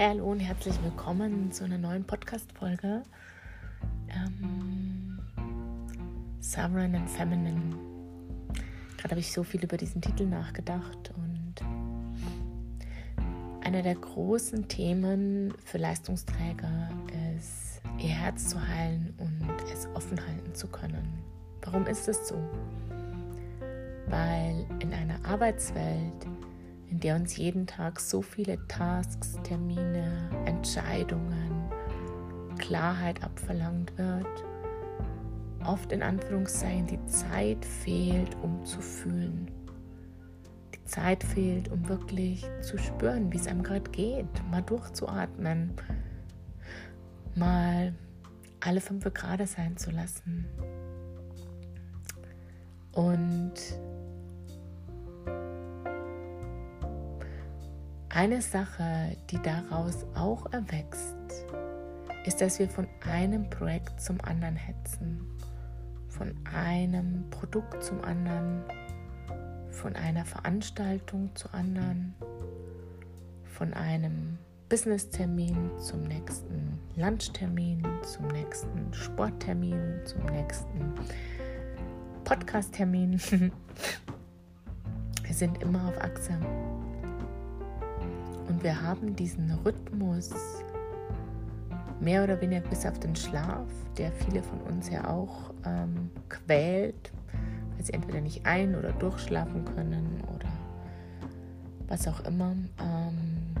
Hallo und herzlich willkommen zu einer neuen Podcast-Folge. Ähm, Sovereign and Feminine. Gerade habe ich so viel über diesen Titel nachgedacht und einer der großen Themen für Leistungsträger ist, ihr Herz zu heilen und es offen halten zu können. Warum ist es so? Weil in einer Arbeitswelt, in der uns jeden Tag so viele Tasks, Termine, Entscheidungen, Klarheit abverlangt wird, oft in Anführungszeichen die Zeit fehlt, um zu fühlen. Die Zeit fehlt, um wirklich zu spüren, wie es einem gerade geht, mal durchzuatmen, mal alle fünf Grad sein zu lassen. Und Eine Sache, die daraus auch erwächst, ist, dass wir von einem Projekt zum anderen hetzen, von einem Produkt zum anderen, von einer Veranstaltung zur anderen, von einem Business-Termin zum nächsten Lunchtermin, zum nächsten Sporttermin, zum nächsten Podcast-Termin. wir sind immer auf Achse. Und wir haben diesen Rhythmus mehr oder weniger bis auf den Schlaf, der viele von uns ja auch ähm, quält, weil sie entweder nicht ein- oder durchschlafen können oder was auch immer. Ähm,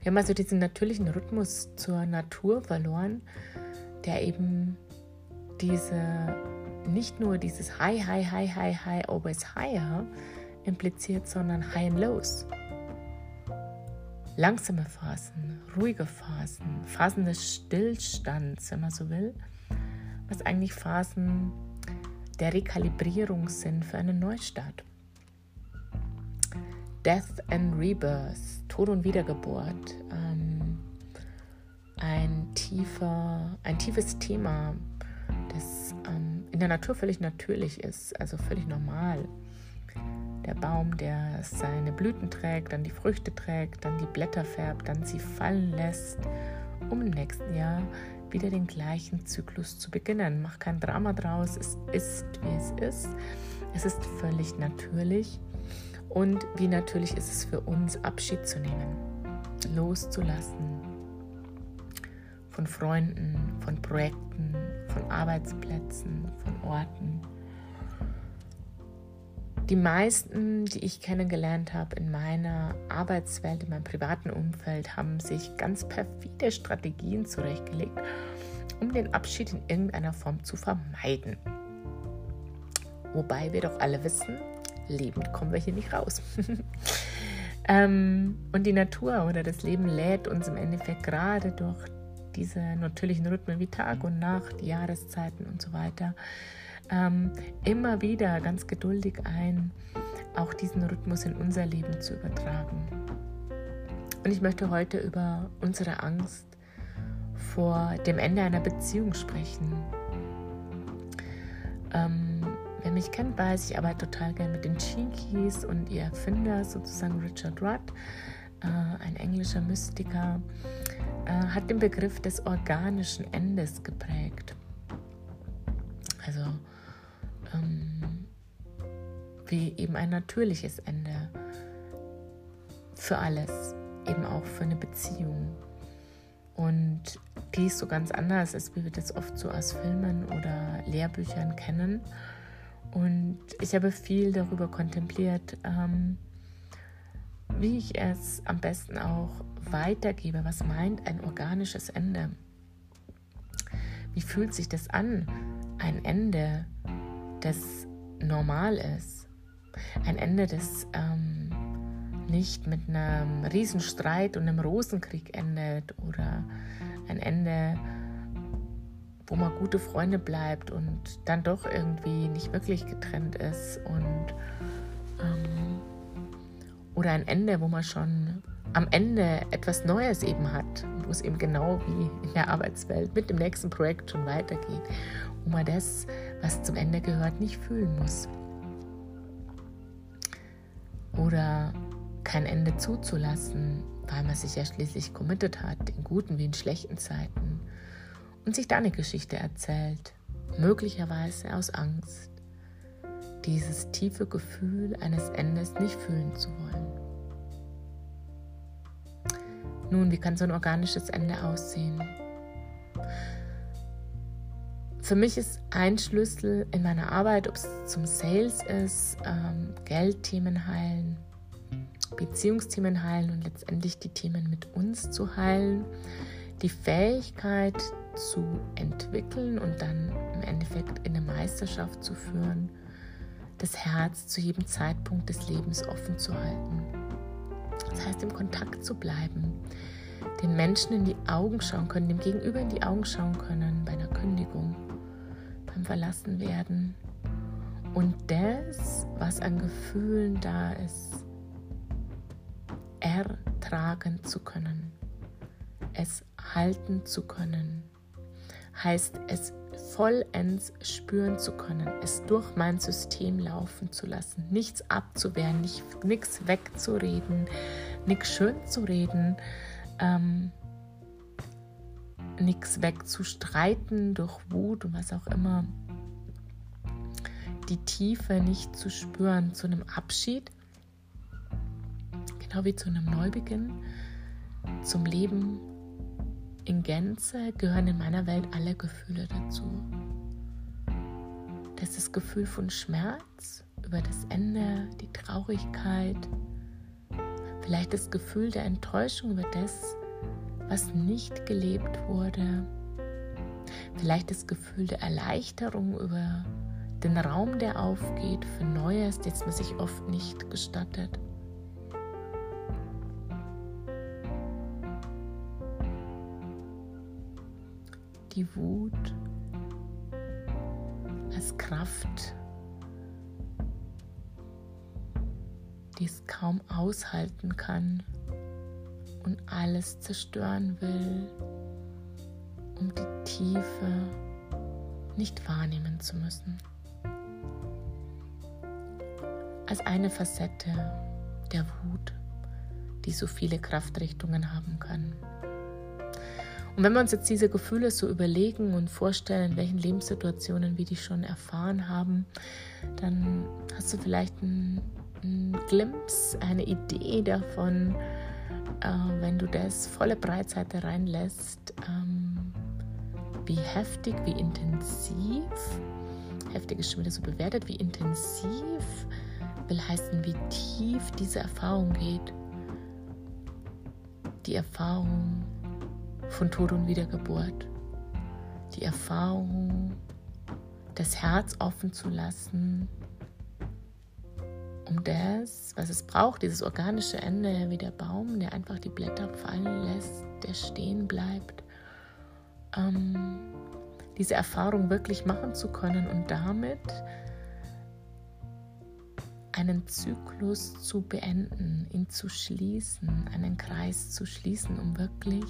wir haben also diesen natürlichen Rhythmus zur Natur verloren, der eben diese, nicht nur dieses High, High, High, High, High, always higher impliziert, sondern High and Lows langsame Phasen, ruhige Phasen, Phasen des Stillstands, wenn man so will, was eigentlich Phasen der Rekalibrierung sind für einen Neustart. Death and Rebirth, Tod und Wiedergeburt, ähm, ein, tiefer, ein tiefes Thema, das ähm, in der Natur völlig natürlich ist, also völlig normal der Baum, der seine Blüten trägt, dann die Früchte trägt, dann die Blätter färbt, dann sie fallen lässt, um im nächsten Jahr wieder den gleichen Zyklus zu beginnen. Mach kein Drama draus, es ist, wie es ist. Es ist völlig natürlich. Und wie natürlich ist es für uns, Abschied zu nehmen, loszulassen von Freunden, von Projekten, von Arbeitsplätzen, von Orten die meisten, die ich kennengelernt habe in meiner Arbeitswelt, in meinem privaten Umfeld, haben sich ganz perfide Strategien zurechtgelegt, um den Abschied in irgendeiner Form zu vermeiden. Wobei wir doch alle wissen, lebend kommen wir hier nicht raus. ähm, und die Natur oder das Leben lädt uns im Endeffekt gerade durch diese natürlichen Rhythmen wie Tag und Nacht, Jahreszeiten und so weiter ähm, immer wieder ganz geduldig ein, auch diesen Rhythmus in unser Leben zu übertragen. Und ich möchte heute über unsere Angst vor dem Ende einer Beziehung sprechen. Ähm, wer mich kennt, weiß, ich arbeite total gerne mit den Chinkies und ihr Erfinder, sozusagen Richard Rudd, äh, ein englischer Mystiker, äh, hat den Begriff des organischen Endes geprägt. Ähm, wie eben ein natürliches Ende für alles, eben auch für eine Beziehung. Und die ist so ganz anders, als wie wir das oft so aus Filmen oder Lehrbüchern kennen. Und ich habe viel darüber kontempliert, ähm, wie ich es am besten auch weitergebe. Was meint ein organisches Ende? Wie fühlt sich das an, ein Ende das normal ist. Ein Ende, das ähm, nicht mit einem Riesenstreit und einem Rosenkrieg endet oder ein Ende, wo man gute Freunde bleibt und dann doch irgendwie nicht wirklich getrennt ist und ähm, oder ein Ende, wo man schon am Ende etwas Neues eben hat, wo es eben genau wie in der Arbeitswelt mit dem nächsten Projekt schon weitergeht, wo man das, was zum Ende gehört, nicht fühlen muss. Oder kein Ende zuzulassen, weil man sich ja schließlich committed hat, in guten wie in schlechten Zeiten, und sich da eine Geschichte erzählt, möglicherweise aus Angst, dieses tiefe Gefühl eines Endes nicht fühlen zu wollen. Nun, wie kann so ein organisches Ende aussehen? Für mich ist ein Schlüssel in meiner Arbeit, ob es zum Sales ist, ähm, Geldthemen heilen, Beziehungsthemen heilen und letztendlich die Themen mit uns zu heilen, die Fähigkeit zu entwickeln und dann im Endeffekt in eine Meisterschaft zu führen, das Herz zu jedem Zeitpunkt des Lebens offen zu halten. Das heißt, im Kontakt zu bleiben, den Menschen in die Augen schauen können, dem Gegenüber in die Augen schauen können bei einer Kündigung, beim Verlassenwerden und das, was an Gefühlen da ist, ertragen zu können, es halten zu können, heißt es vollends spüren zu können, es durch mein System laufen zu lassen, nichts abzuwehren, nichts wegzureden, nichts schön zu reden, ähm, nichts wegzustreiten durch Wut und was auch immer. Die Tiefe nicht zu spüren zu einem Abschied, genau wie zu einem Neubeginn, zum Leben in Gänze gehören in meiner Welt alle Gefühle dazu. Das ist das Gefühl von Schmerz über das Ende, die Traurigkeit, vielleicht das Gefühl der Enttäuschung über das, was nicht gelebt wurde, vielleicht das Gefühl der Erleichterung über den Raum, der aufgeht für Neues, das man sich oft nicht gestattet. Die Wut als Kraft, die es kaum aushalten kann und alles zerstören will, um die Tiefe nicht wahrnehmen zu müssen. Als eine Facette der Wut, die so viele Kraftrichtungen haben kann. Und wenn wir uns jetzt diese Gefühle so überlegen und vorstellen, in welchen Lebenssituationen wir die schon erfahren haben, dann hast du vielleicht einen, einen Glimpse, eine Idee davon, äh, wenn du das volle Breitseite reinlässt, ähm, wie heftig, wie intensiv, heftig ist schon wieder so bewertet, wie intensiv will heißen, wie tief diese Erfahrung geht. Die Erfahrung von Tod und Wiedergeburt. Die Erfahrung, das Herz offen zu lassen, um das, was es braucht, dieses organische Ende, wie der Baum, der einfach die Blätter fallen lässt, der stehen bleibt, ähm, diese Erfahrung wirklich machen zu können und damit einen Zyklus zu beenden, ihn zu schließen, einen Kreis zu schließen, um wirklich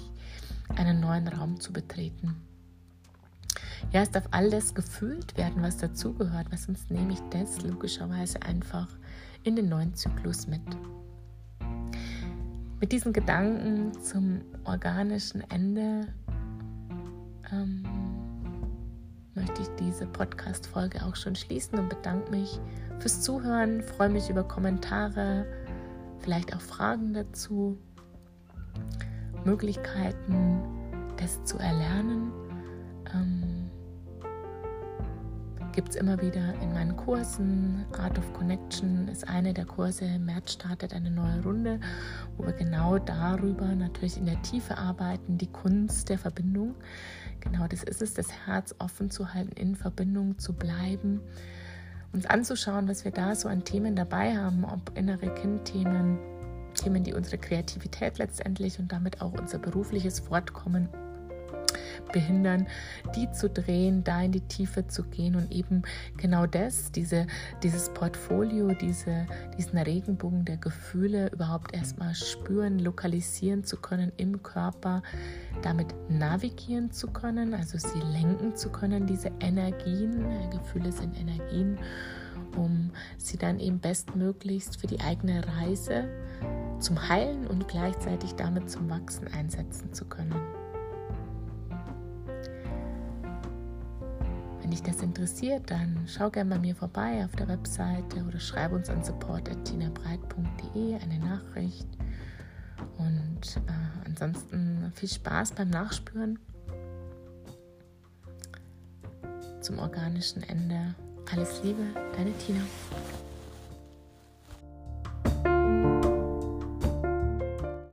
einen neuen Raum zu betreten. Ja, es darf alles gefühlt werden, was dazugehört, weil sonst nehme ich das logischerweise einfach in den neuen Zyklus mit. Mit diesen Gedanken zum organischen Ende ähm, möchte ich diese Podcast-Folge auch schon schließen und bedanke mich fürs Zuhören, freue mich über Kommentare, vielleicht auch Fragen dazu, Möglichkeiten, das zu erlernen. Ähm, Gibt es immer wieder in meinen Kursen. Art of Connection ist eine der Kurse. Im März startet eine neue Runde, wo wir genau darüber natürlich in der Tiefe arbeiten, die Kunst der Verbindung. Genau das ist es, das Herz offen zu halten, in Verbindung zu bleiben uns anzuschauen, was wir da so an Themen dabei haben, ob innere Kindthemen, Themen, die unsere Kreativität letztendlich und damit auch unser berufliches Fortkommen behindern, die zu drehen, da in die Tiefe zu gehen und eben genau das, diese, dieses Portfolio, diese, diesen Regenbogen der Gefühle überhaupt erstmal spüren, lokalisieren zu können im Körper, damit navigieren zu können, also sie lenken zu können, diese Energien, Gefühle sind Energien, um sie dann eben bestmöglichst für die eigene Reise zum Heilen und gleichzeitig damit zum Wachsen einsetzen zu können. Wenn dich das interessiert, dann schau gerne bei mir vorbei auf der Webseite oder schreib uns an support.tinabreit.de eine Nachricht. Und äh, ansonsten viel Spaß beim Nachspüren zum organischen Ende. Alles Liebe, deine Tina.